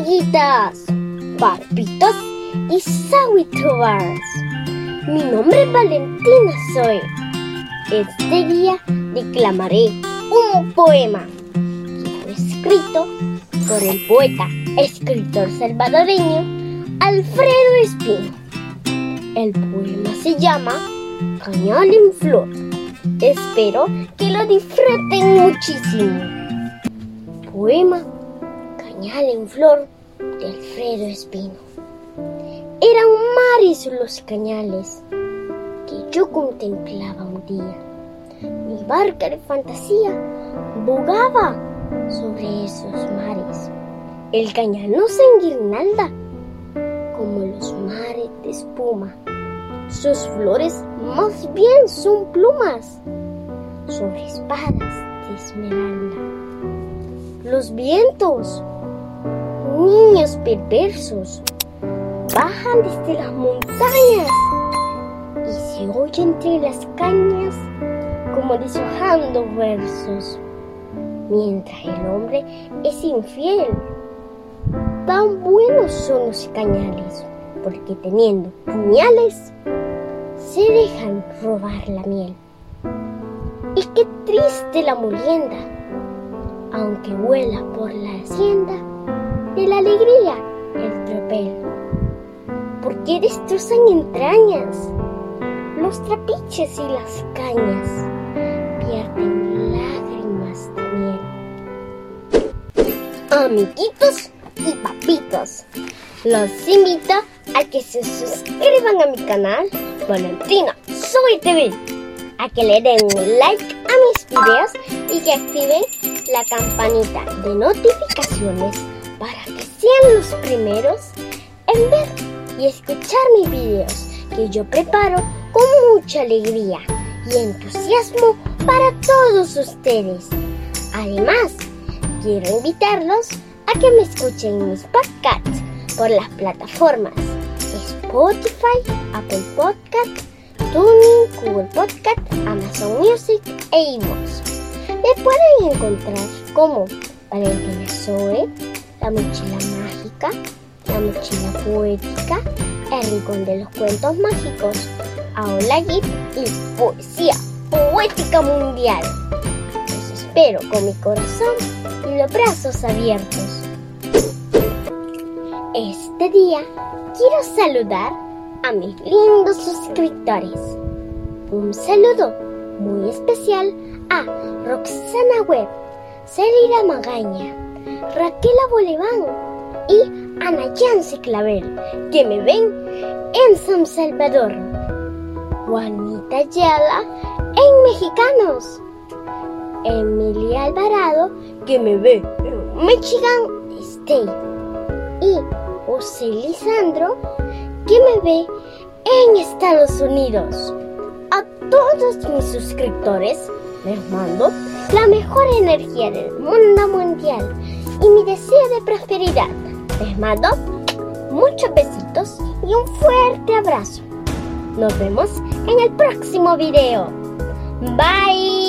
amiguitas, papitos y sawitubers. Mi nombre es Valentina Soy. Este día declamaré un poema que fue escrito por el poeta, escritor salvadoreño Alfredo Espino. El poema se llama Cañal en Flor. Espero que lo disfruten muchísimo. Poema En Flor de Alfredo Espino. Eran mares los cañales que yo contemplaba un día. Mi barca de fantasía bogaba sobre esos mares. El cañal no se enguirnalda como los mares de espuma. Sus flores más bien son plumas sobre espadas de esmeralda. Los vientos, niños perversos, bajan desde las montañas y se oye entre las cañas como deshojando versos, mientras el hombre es infiel. Tan buenos son los cañales, porque teniendo puñales, se dejan robar la miel. Y qué triste la molienda, aunque vuela por la hacienda, Porque destrozan entrañas, los trapiches y las cañas pierden lágrimas de miel. Amiguitos y papitos, los invito a que se suscriban a mi canal Valentina Soy TV, a que le den un like a mis videos y que activen la campanita de notificaciones para que sean los primeros en ver y escuchar mis videos que yo preparo con mucha alegría y entusiasmo para todos ustedes. Además, quiero invitarlos a que me escuchen mis podcasts por las plataformas Spotify, Apple Podcast, Tuning, Google Podcast, Amazon Music e iVoox. Me pueden encontrar como Valentina Zoe, La Mochila Mágica, La Mochila Poética, El Rincón de los Cuentos Mágicos, Aula Gip y Poesía Poética Mundial. Los espero con mi corazón y los brazos abiertos. Este día quiero saludar a mis lindos suscriptores. Un saludo muy especial a Roxana Webb, Celira Magaña, Raquel Boliván y Ana Yance Clavel, que me ven en San Salvador. Juanita Ayala en Mexicanos. Emilia Alvarado, que me ve en Michigan State. Y José Lisandro, que me ve en Estados Unidos. A todos mis suscriptores les mando la mejor energía del mundo mundial y mi deseo de prosperidad. Les mando muchos besitos y un fuerte abrazo. Nos vemos en el próximo video. Bye.